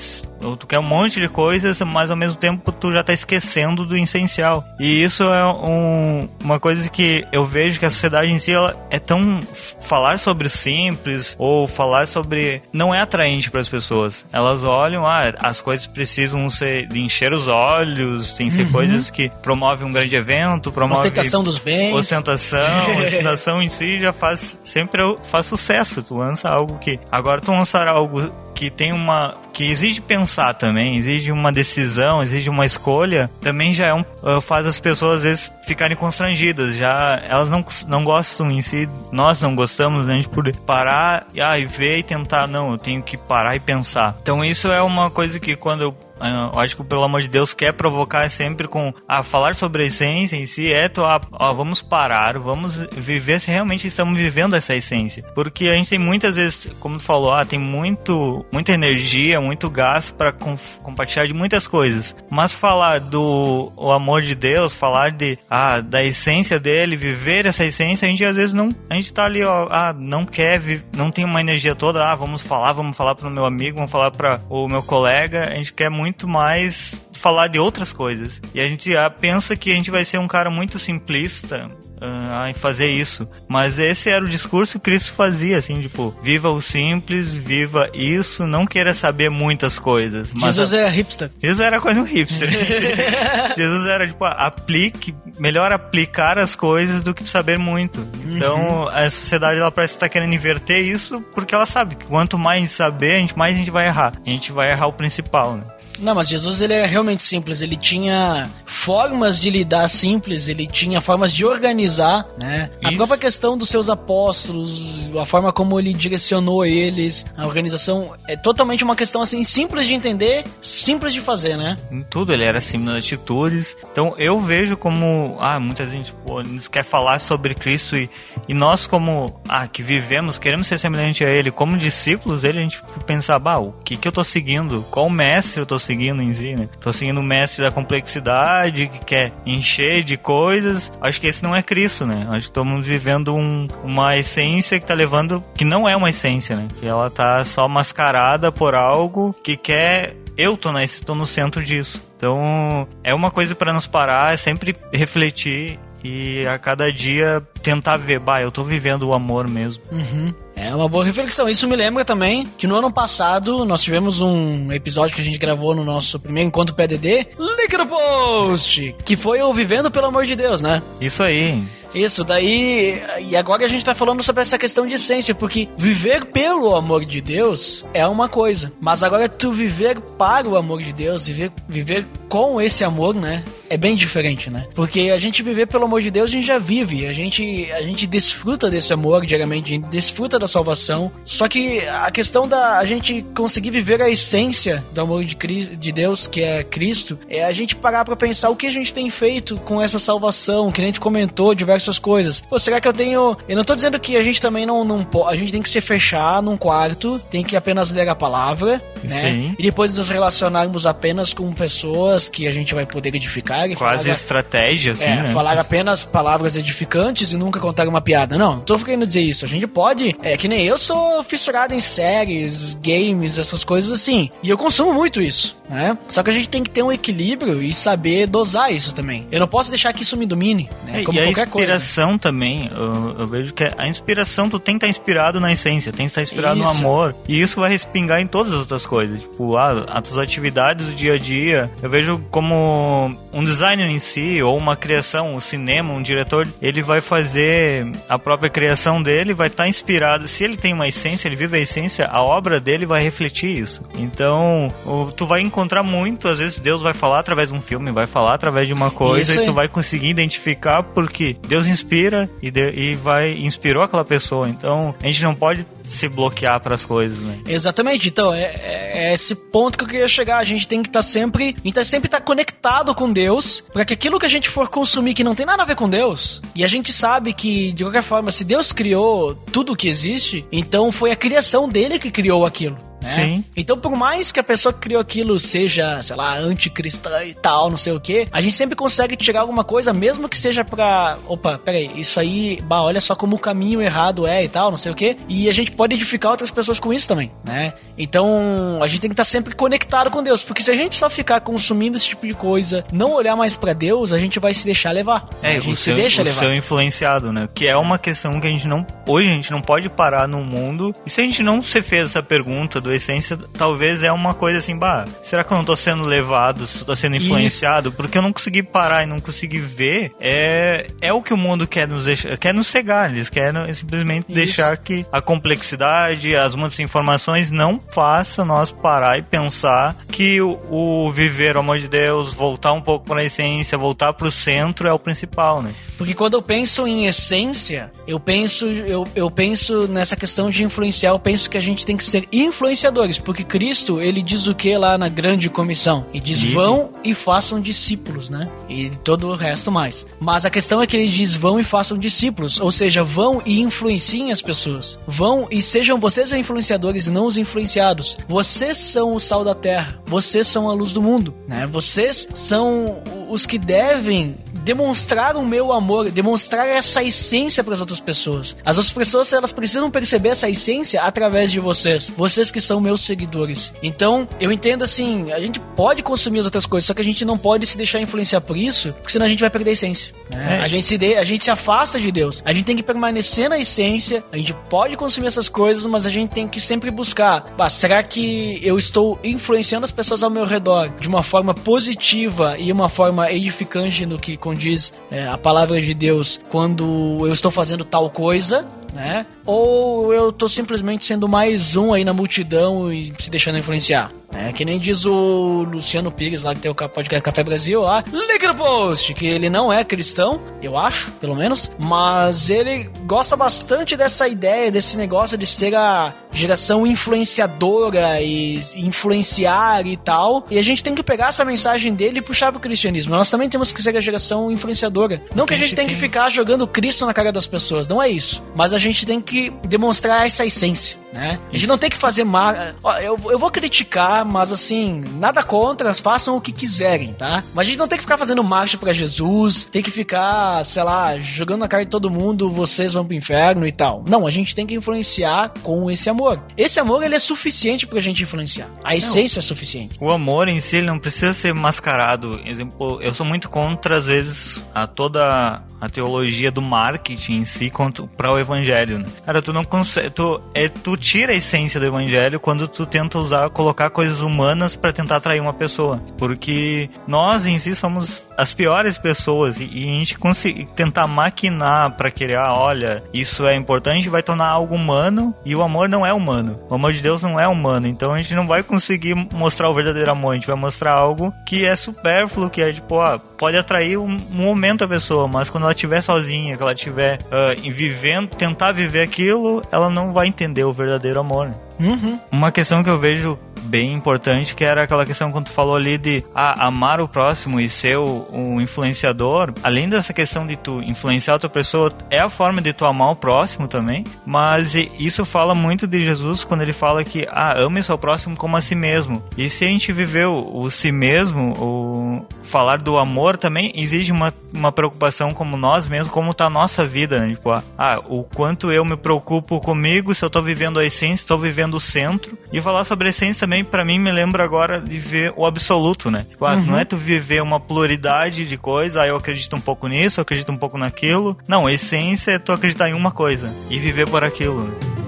tu quer um monte de coisas, mas ao mesmo tempo tu já tá esquecendo do essencial. E isso é um- uma coisa que eu vejo que a sociedade em si ela é tão falar sobre simples ou falar sobre não é atraente para as pessoas. Elas olham, ah, as coisas precisam ser de encher os olhos, tem que ser coisas que promovem um grande evento, promove Ostentação dos bens. ostentação, ostentação em si já faz sempre faz sucesso. Tu lança algo que agora tu lançar algo que tem uma que exige pensar também, exige uma decisão, exige uma escolha, também já é um, uh, faz as pessoas às vezes ficarem constrangidas, já elas não, não gostam em si, nós não gostamos, né, de por parar ah, e ver e tentar, não, eu tenho que parar e pensar. Então isso é uma coisa que quando eu eu acho que pelo amor de Deus quer provocar sempre com a falar sobre a essência em si é tu, ah, ó, vamos parar, vamos viver se realmente estamos vivendo essa essência, porque a gente tem muitas vezes, como tu falou, ah, tem muito muita energia, muito gás para compartilhar de muitas coisas, mas falar do o amor de Deus, falar de ah, da essência dele, viver essa essência, a gente às vezes não, a gente tá ali, ó, ah, não quer, não tem uma energia toda, ah, vamos falar, vamos falar pro meu amigo, vamos falar para o meu colega, a gente quer muito mais falar de outras coisas. E a gente pensa que a gente vai ser um cara muito simplista, ah, a fazer isso. Mas esse era o discurso que Cristo fazia, assim, tipo, viva o simples, viva isso, não queira saber muitas coisas. Mas Jesus a- é hipster. Jesus era coisa um hipster. Jesus era tipo, aplique, melhor aplicar as coisas do que saber muito. Então, a sociedade ela parece estar querendo inverter isso porque ela sabe que quanto mais a gente saber, a gente, mais a gente vai errar. A gente vai errar o principal, né? Não, mas Jesus ele é realmente simples. Ele tinha formas de lidar simples, ele tinha formas de organizar, né? A Isso. própria questão dos seus apóstolos, a forma como ele direcionou eles, a organização é totalmente uma questão assim simples de entender, simples de fazer, né? Em tudo, ele era assim nas atitudes. Então eu vejo como, ah, muita gente pô, nos quer falar sobre Cristo e, e nós como, ah, que vivemos, queremos ser semelhante a ele, como discípulos dele, a gente pensa, bah, o que que eu tô seguindo? Qual mestre eu tô seguindo em si, né? Tô seguindo o mestre da complexidade, que quer encher de coisas. Acho que esse não é Cristo, né? Acho que estamos vivendo um- uma essência que tá levando, que não é uma essência, né? Que ela tá só mascarada por algo que quer eu tô, na, tô no centro disso. Então, é uma coisa para nos parar, é sempre refletir e a cada dia tentar ver, bah, eu tô vivendo o amor mesmo. Uhum. É uma boa reflexão. Isso me lembra também que no ano passado nós tivemos um episódio que a gente gravou no nosso primeiro encontro PDD. Link no post! Que foi o Vivendo pelo Amor de Deus, né? Isso aí. Isso, daí. E agora a gente tá falando sobre essa questão de essência, porque viver pelo amor de Deus é uma coisa, mas agora tu viver para o amor de Deus, viver, viver com esse amor, né? É bem diferente, né? Porque a gente viver pelo amor de Deus, a gente já vive, a gente, a gente desfruta desse amor diariamente, a gente desfruta da salvação. Só que a questão da a gente conseguir viver a essência do amor de, Cri- de Deus, que é Cristo, é a gente parar pra pensar o que a gente tem feito com essa salvação, que nem a gente comentou diversas coisas. Pô, será que eu tenho. Eu não tô dizendo que a gente também não, não pode. A gente tem que se fechar num quarto, tem que apenas ler a palavra, né? Sim. E depois nos relacionarmos apenas com pessoas que a gente vai poder edificar e Quase falar- estratégia, assim, é, né? falar apenas palavras edificantes e nunca contar uma piada. Não, não tô querendo dizer isso. A gente pode. É que nem eu sou fissurado em séries, games, essas coisas assim. E eu consumo muito isso, né? Só que a gente tem que ter um equilíbrio e saber dosar isso também. Eu não posso deixar que isso me domine, né? É, Como e a qualquer coisa. inspiração também, eu, eu vejo que a inspiração tu tem que estar inspirado na essência, tem que estar inspirado no Isso. amor. E isso vai respingar em todas as outras coisas. Tipo, ah, as tuas atividades do dia a dia. Eu vejo como um designer em si, ou uma criação, um cinema, um diretor, ele vai fazer a própria criação dele, vai estar inspirado. Se ele tem uma essência, ele vive a essência, a obra dele vai refletir isso. Então, o- tu vai encontrar muito, às vezes Deus vai falar através de um filme, vai falar através de uma coisa e tu vai conseguir identificar porque Deus inspira e, de- e vai inspirou aquela pessoa. Então a gente não pode se bloquear para as coisas, né? Exatamente, então é, é- é esse ponto que eu queria chegar. A gente tem que estar sempre, a gente tá sempre estar conectado com Deus, para que aquilo que a gente for consumir que não tem nada a ver com Deus, e a gente sabe que de qualquer forma, se Deus criou tudo o que existe, então foi a criação dele que criou aquilo. Né? Sim. Então, por mais que a pessoa que criou aquilo seja, sei lá, anticristã e tal, não sei o que, a gente sempre consegue tirar alguma coisa, mesmo que seja pra. Opa, peraí, isso aí, bah, olha só como o caminho errado é e tal, não sei o que. E a gente pode edificar outras pessoas com isso também, né? Então, a gente tem que estar sempre conectado com Deus, porque se a gente só ficar consumindo esse tipo de coisa, não olhar mais pra Deus, a gente vai se deixar levar. É, a gente se seu, deixa o levar. seu influenciado, né? Que é uma questão que a gente não. Hoje a gente não pode parar no mundo. E se a gente não se fez essa pergunta do essência, talvez é uma coisa assim, bah, será que eu não tô sendo levado, tô sendo Isso. influenciado? Porque eu não consegui parar e não consegui ver. É, é o que o mundo quer nos deixar, quer nos cegar. Eles querem simplesmente Isso. deixar que a complexidade, as muitas informações não façam nós parar e pensar que o, o viver o amor de Deus, voltar um pouco para a essência, voltar para o centro é o principal, né? Porque quando eu penso em essência, eu penso, eu, eu penso nessa questão de influenciar, eu penso que a gente tem que ser influenciadores, porque Cristo, ele diz o que lá na grande comissão? E diz, vão e façam discípulos, né? E todo o resto mais. Mas a questão é que ele diz, vão e façam discípulos, ou seja, vão e influenciem as pessoas. Vão e sejam vocês os influenciadores e não os influenciados. Vocês são o sal da terra, vocês são a luz do mundo, né? Vocês são os que devem demonstrar o meu amor, demonstrar essa essência para as outras pessoas. As outras pessoas, elas precisam perceber essa essência através de vocês. Vocês que são meus seguidores. Então, eu entendo assim, a gente pode consumir as outras coisas, só que a gente não pode se deixar influenciar por isso, porque senão a gente vai perder a essência. né? É. A, gente se de, a gente se afasta de Deus. A gente tem que permanecer na essência. A gente pode consumir essas coisas, mas a gente tem que sempre buscar. "Bah, será que eu estou influenciando as pessoas ao meu redor de uma forma positiva e uma forma edificante no que condiz é, a palavra de Deus quando eu estou fazendo tal coisa? Né? Ou eu tô simplesmente sendo mais um aí na multidão e se deixando influenciar? É, que nem diz o Luciano Pires lá que tem o podcast Café Brasil lá, link no post, que ele não é cristão, eu acho, pelo menos, mas ele gosta bastante dessa ideia, desse negócio de ser a geração influenciadora e influenciar e tal. E a gente tem que pegar essa mensagem dele e puxar pro cristianismo. Nós também temos que ser a geração influenciadora. Não que a gente tem que ficar jogando Cristo na cara das pessoas, não é isso. Mas a gente tem que demonstrar essa essência, né? A gente não tem que fazer mal. Ó, eu, eu vou criticar, mas assim, nada contra, façam o que quiserem, tá? Mas a gente não tem que ficar fazendo marcha pra Jesus, tem que ficar, sei lá, jogando na cara de todo mundo, vocês vão pro inferno e tal. Não, a gente tem que influenciar com esse amor. Esse amor, ele é suficiente pra gente influenciar. A essência é suficiente. O amor em si ele não precisa ser mascarado. Exemplo, eu sou muito contra, às vezes, a toda a teologia do marketing em si para o evangelho. Né? Cara, tu não consegue. Tu, é, tu tira a essência do evangelho quando tu tenta usar, colocar coisas humanas para tentar atrair uma pessoa. Porque nós em si somos as piores pessoas e, e a gente conseguir tentar maquinar para querer, ah, olha, isso é importante, vai tornar algo humano e o amor não é humano. O amor de Deus não é humano, então a gente não vai conseguir mostrar o verdadeiro amor, a gente vai mostrar algo que é supérfluo, que é tipo, ah, pode atrair um, um momento a pessoa, mas quando ela estiver sozinha, que ela estiver em vivendo, tentar viver aquilo, ela não vai entender o verdadeiro amor. Uhum. Uma questão que eu vejo bem importante, que era aquela questão quando tu falou ali de ah, amar o próximo e ser o, o influenciador. Além dessa questão de tu influenciar outra pessoa, é a forma de tu amar o próximo também. Mas isso fala muito de Jesus quando ele fala que ah, ame seu próximo como a si mesmo. E se a gente viveu o si mesmo, o falar do amor também exige uma, uma preocupação como nós mesmos, como tá a nossa vida, né? Tipo, ah, ah, o quanto eu me preocupo comigo, se eu tô vivendo a essência, estou vivendo o centro. E falar sobre a essência também, pra mim, me lembra agora de ver o absoluto, né? Tipo, ah, não é tu viver uma pluralidade de coisas, ah, eu acredito um pouco nisso, eu acredito um pouco naquilo. Não, a essência é tu acreditar em uma coisa e viver por aquilo. né?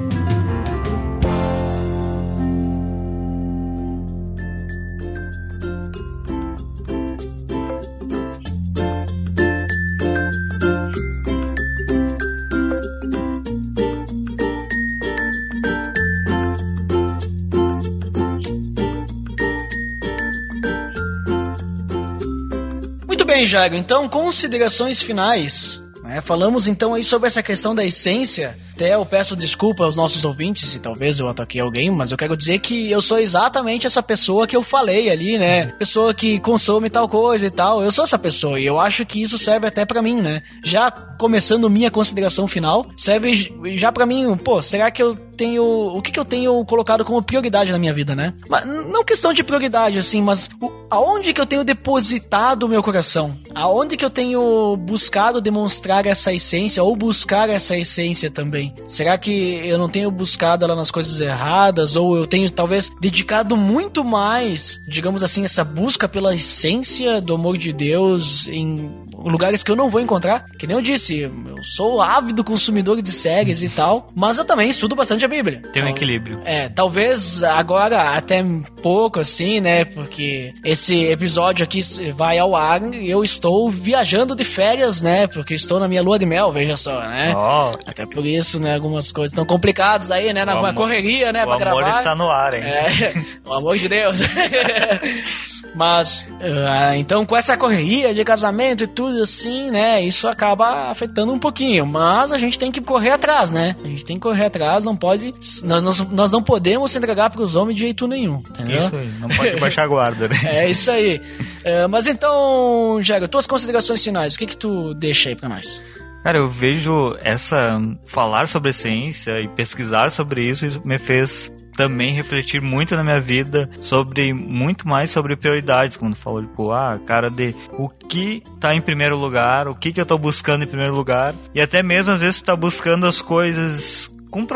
Bem, Jairo. Então, considerações finais. né? Falamos então aí sobre essa questão da essência. Até eu peço desculpa aos nossos ouvintes se talvez eu ataquei alguém, mas eu quero dizer que eu sou exatamente essa pessoa que eu falei ali, né? Pessoa que consome tal coisa e tal. Eu sou essa pessoa e eu acho que isso serve até pra mim, né? Já começando minha consideração final, serve já pra mim, pô, será que eu tenho. O que, que eu tenho colocado como prioridade na minha vida, né? Mas não questão de prioridade, assim, mas o- aonde que eu tenho depositado o meu coração? Aonde que eu tenho buscado demonstrar essa essência ou buscar essa essência também? Será que eu não tenho buscado ela nas coisas erradas ou eu tenho talvez dedicado muito mais, digamos assim, essa busca pela essência do amor de Deus em lugares que eu não vou encontrar? Que nem eu disse, eu sou ávido consumidor de séries e tal, mas eu também estudo bastante a Bíblia. Tem um Então, equilíbrio. é, talvez agora até pouco assim, né? Porque esse episódio aqui vai ao ar e eu estou viajando de férias, né? Porque estou na minha lua de mel, veja só, né? Ó, Até por isso, né? Algumas coisas estão complicadas aí, né? Na O na amor- correria, né? o amor gravar. está no ar, hein? É, o amor de Deus. Mas, ah, então, com essa correria de casamento e tudo assim, né? Isso acaba afetando um pouquinho. Mas a gente tem que correr atrás, né? A gente tem que correr atrás, não pode. Nós, nós, nós não podemos se entregar pros homens de jeito nenhum, entendeu? Isso aí, não pode baixar a guarda, né? É isso aí. É, mas então, Jago, tuas considerações finais, o que que tu deixa aí pra nós? Cara, eu vejo essa falar sobre ciência e pesquisar sobre isso, isso me fez também refletir muito na minha vida sobre muito mais sobre prioridades, tu falou, tipo, ah, cara de o que tá em primeiro lugar, o que que eu tô buscando em primeiro lugar, e até mesmo às vezes tá buscando as coisas com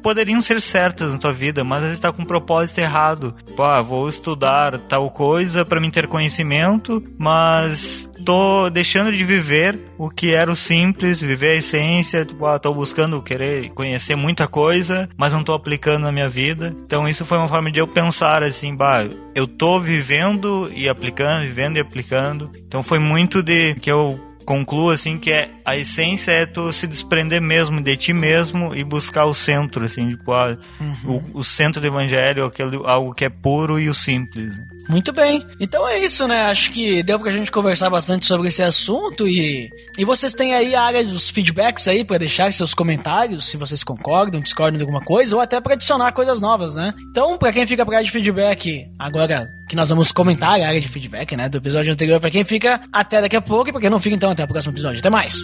poderiam ser certas na tua vida, mas às vezes tá com um propósito errado. Tipo, ah, vou estudar tal coisa para mim ter conhecimento, mas tô deixando de viver o que era o simples, viver a essência, tipo, ah, tô buscando querer conhecer muita coisa, mas não tô aplicando na minha vida. Então isso foi uma forma de eu pensar assim, bah, eu tô vivendo e aplicando, vivendo e aplicando. Então foi muito de que eu concluo assim que é a essência é tu se desprender mesmo de ti mesmo e buscar o centro assim tipo ah, o, o centro do evangelho aquele algo que é puro e o simples Muito bem. Então é isso, né? Acho que deu pra gente conversar bastante sobre esse assunto e e vocês têm aí a área dos feedbacks aí pra deixar seus comentários, se vocês concordam, discordam de alguma coisa ou até pra adicionar coisas novas, né? Então, pra quem fica pra área de feedback, agora que nós vamos comentar a área de feedback, né, do episódio anterior, pra quem fica até daqui a pouco e pra quem não fica então até o próximo episódio. Até mais.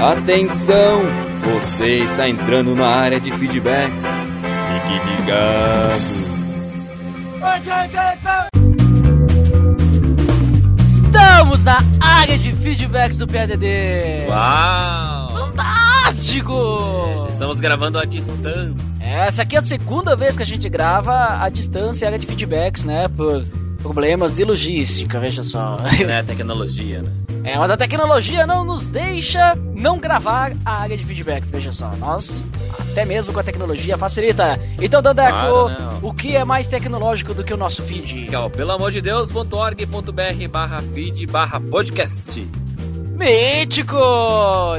Atenção! Você está entrando na área de feedbacks. Fique ligado. Estamos na área de feedbacks do PDD. Uau! Fantástico! Estamos gravando à distância. Essa aqui é a segunda vez que a gente grava a distância e área de feedbacks, né? Por problemas de logística, veja só. né? Tecnologia, né? É, mas a tecnologia não nos deixa não gravar a área de feedbacks, veja só. Nós, até mesmo com a tecnologia, facilita. Então, Dandeco, Claro, o que é mais tecnológico do que o nosso feed? Legal, pelo amor de Deus.org.br barra feed barra podcast. Mítico!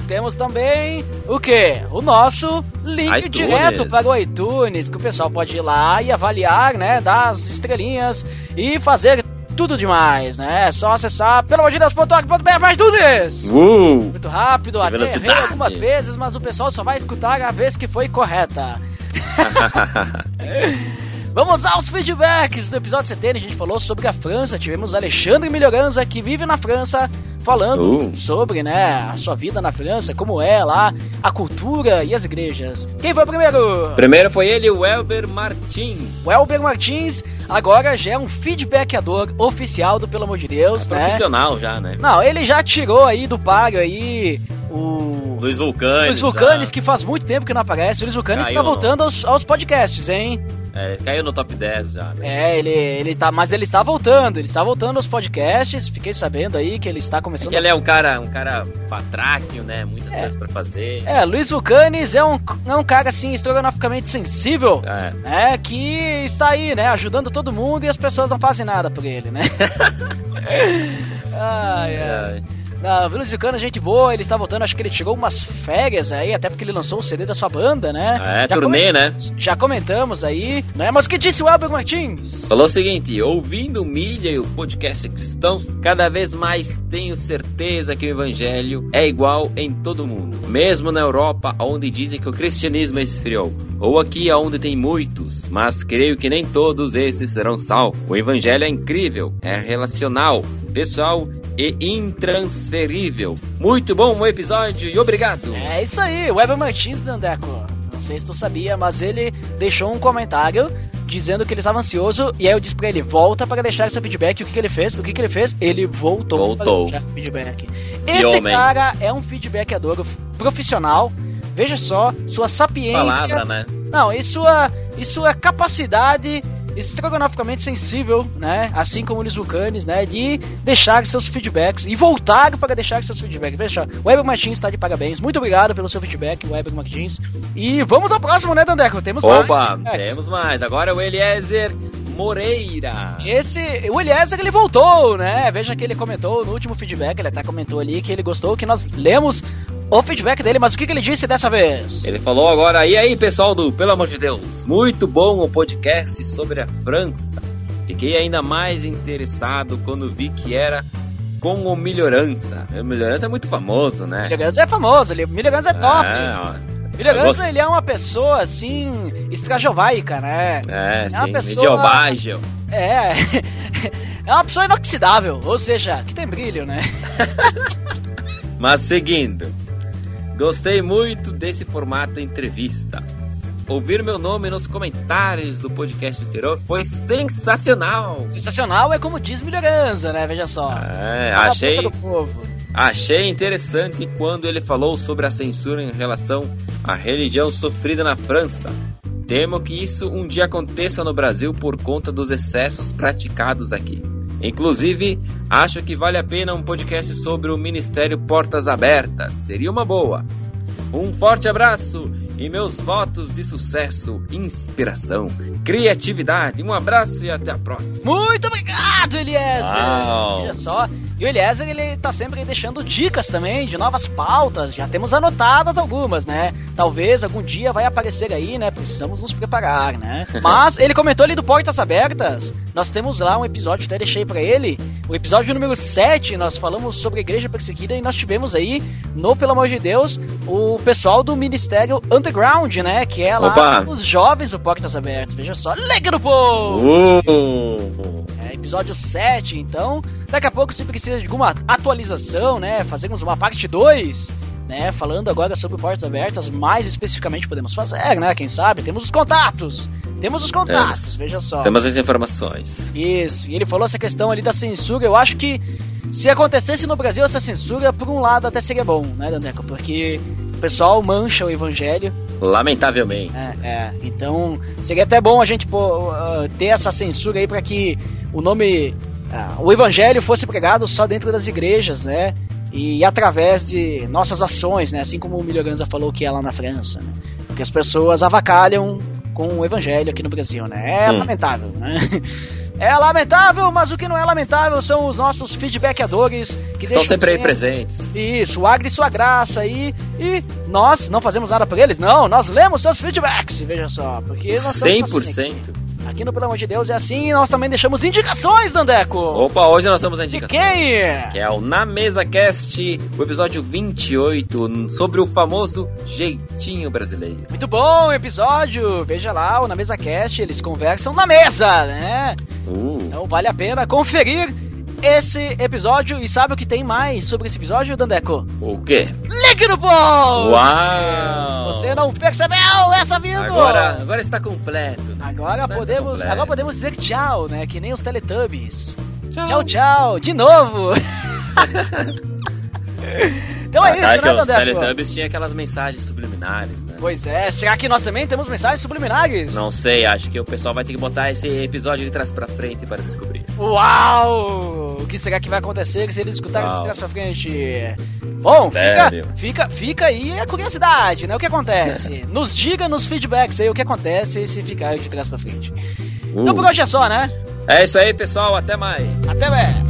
Temos também o que? O nosso link iTunes. direto para o iTunes, que o pessoal pode ir lá e avaliar, né? Dar as estrelinhas e fazer tudo demais, né? É só acessar pelo amor de Deus.org.br mais iTunes! Uh! Muito rápido, até errei algumas vezes, mas o pessoal só vai escutar a vez que foi correta. Vamos aos feedbacks do episódio 70. A gente falou sobre a França. Tivemos Alexandre Melhoranza, que vive na França, falando Uh. sobre né, a sua vida na França, como é lá, a cultura e as igrejas. Quem foi o primeiro? Primeiro foi ele, o Elber Martins. O Elber Martins, agora já é um feedbackador oficial do Pelo Amor de Deus, né? Profissional já, né? Não, ele já tirou aí do páreo aí o Luiz Vulcanes. Luiz Vulcanes, já. que faz muito tempo que não aparece. O Luiz Vulcanes Caiu está voltando aos, aos podcasts, hein? É, caiu no top 10 já, né? É, ele, ele tá. Mas ele está voltando, ele está voltando aos podcasts. Fiquei sabendo aí que ele está começando. Que ele é um cara, um cara patráquio, né? Muitas É. coisas pra fazer. É, Luiz Vulcanes é um, é um cara assim, estrogonoficamente sensível. É. né, que está aí, né, ajudando todo mundo e as pessoas não fazem nada por ele, né? ai, ai. É. Não, Luiz Vulcano é gente boa, ele está voltando, acho que ele tirou umas férias aí, até porque ele lançou o CD da sua banda, né? É, Já turnê, né? Já comentamos aí, né? Mas o que disse o Albert Martins? Falou o seguinte: ouvindo o Milha e o podcast Cristãos, cada vez mais tenho certeza que o Evangelho é igual em todo mundo, mesmo na Europa, onde dizem que o cristianismo esfriou, ou aqui, onde tem muitos, mas creio que nem todos esses serão salvos. O Evangelho é incrível, é relacional, pessoal e intransferível. Muito bom o episódio e obrigado. É isso aí, o Albert Martins, Dandeco. Não sei se tu sabia, mas ele deixou um comentário dizendo que ele estava ansioso e aí eu disse pra ele, volta para deixar seu feedback. O que, que ele fez? O que, que ele fez? Ele voltou, Voltou. para deixar feedback. Esse homem. cara é um feedbackador profissional. Veja só, sua sapiência. Palavra, né? Não, e sua, e sua capacidade estrogonoficamente sensível, né? Assim como o Luiz Vulcanes, né? De deixar seus feedbacks e voltar para deixar seus feedbacks. O Weber Martins está de parabéns. Muito obrigado pelo seu feedback, Weber Martins. E vamos ao próximo, né, Dandeco? Temos mais Opa, temos mais. Agora o Eliezer Moreira. Esse, o Eliezer, ele voltou, né? Veja que ele comentou no último feedback, ele até comentou ali que ele gostou, que nós lemos o feedback dele, mas o que, que ele disse dessa vez? Ele falou agora, e aí pessoal do Pelo Amor de Deus, muito bom o podcast sobre a França. Fiquei ainda mais interessado quando vi que era com o Melhorança. O Melhorança é muito famoso, né? Milhões é famoso, ele- Milhões é top. É, ó. Milhoganza, gosto- ele é uma pessoa, assim, estrajovaica, né? É, uma sim, pessoa- medieval. É. É uma pessoa inoxidável, ou seja, que tem brilho, né? Mas seguindo, gostei muito desse formato entrevista. Ouvir meu nome nos comentários do podcast anterior foi sensacional. Sensacional é como diz Milhoganza, né? Veja só. É, achei, achei interessante quando ele falou sobre a censura em relação à religião sofrida na França. Temo que isso um dia aconteça no Brasil por conta dos excessos praticados aqui. Inclusive, acho que vale a pena um podcast sobre o Ministério Portas Abertas. Seria uma boa. Um forte abraço e meus votos de sucesso, inspiração, criatividade. Um abraço e até a próxima. Muito obrigado, Eliezer! Uau. Veja só. E o Eliezer, ele tá sempre deixando dicas também de novas pautas. Já temos anotadas algumas, né? Talvez algum dia vai aparecer aí, né? Precisamos nos preparar, né? Mas ele comentou ali do Portas Abertas. Nós temos lá um episódio, até deixei pra ele. O episódio número 7, nós falamos sobre a igreja perseguida e nós tivemos aí, no Pelo Amor de Deus, o pessoal do Ministério Underground, né? Que é lá Opa. os jovens do Portas Abertas. Veja só, liga no povo! Uh! Episódio 7, então. Daqui a pouco, se precisa de alguma atualização, né? Fazemos uma parte 2, né? Falando agora sobre portas abertas, mais especificamente podemos fazer, né? Quem sabe? Temos os contatos. Temos os contatos, Temos. veja só. Temos as informações. Isso, e ele falou essa questão ali da censura. Eu acho que se acontecesse no Brasil essa censura, por um lado até seria bom, né, Dandeco? Porque o pessoal mancha o evangelho Lamentavelmente. é, é. Então, seria até bom a gente pô, ah, ter essa censura aí para que o nome. ah, o evangelho fosse pregado só dentro das igrejas, né? E através de nossas ações, né? Assim como o Milhoganza falou que é lá na França, né? Porque as pessoas avacalham com o evangelho aqui no Brasil, né? É Sim. lamentável, né? É lamentável, mas o que não é lamentável são os nossos feedbackadores que Estão sempre aí presentes. isso, o Agri e sua graça aí. E nós não fazemos nada por eles? Não, nós lemos seus feedbacks, veja só. Porque nós somos assim 100%. Aqui. No Pelo Amor de Deus é assim e nós também deixamos indicações, Dandeco. Opa, hoje nós temos a de indicação. quem? Que é o Na Mesa Cast, o episódio 28, sobre o famoso jeitinho brasileiro. Muito bom episódio. Veja lá, o Na Mesa Cast, eles conversam na mesa, né? Uh, Então vale a pena conferir esse episódio. E sabe o que tem mais sobre esse episódio, Dandeco? o quê? Link no post! Uau! Você não percebeu essa vindo? Agora, agora está completo. né? Agora Está podemos, completo. agora podemos dizer tchau, né? Que nem os Teletubbies. Tchau, tchau, de novo. então é isso, né, que os? Teletubbies tinham aquelas mensagens subliminares, né? Pois é, será que nós também temos mensagens subliminares? Não sei, acho que o pessoal vai ter que botar esse episódio de trás pra frente para descobrir. Uau! O que será que vai acontecer se eles escutarem de Uau. trás pra frente? Bom, fica, fica, fica aí a curiosidade, né? O que acontece? Nos diga nos feedbacks aí o que acontece se ficar de trás pra frente. Então por Uh. hoje é só, né? É isso aí, pessoal. Até mais. Até mais.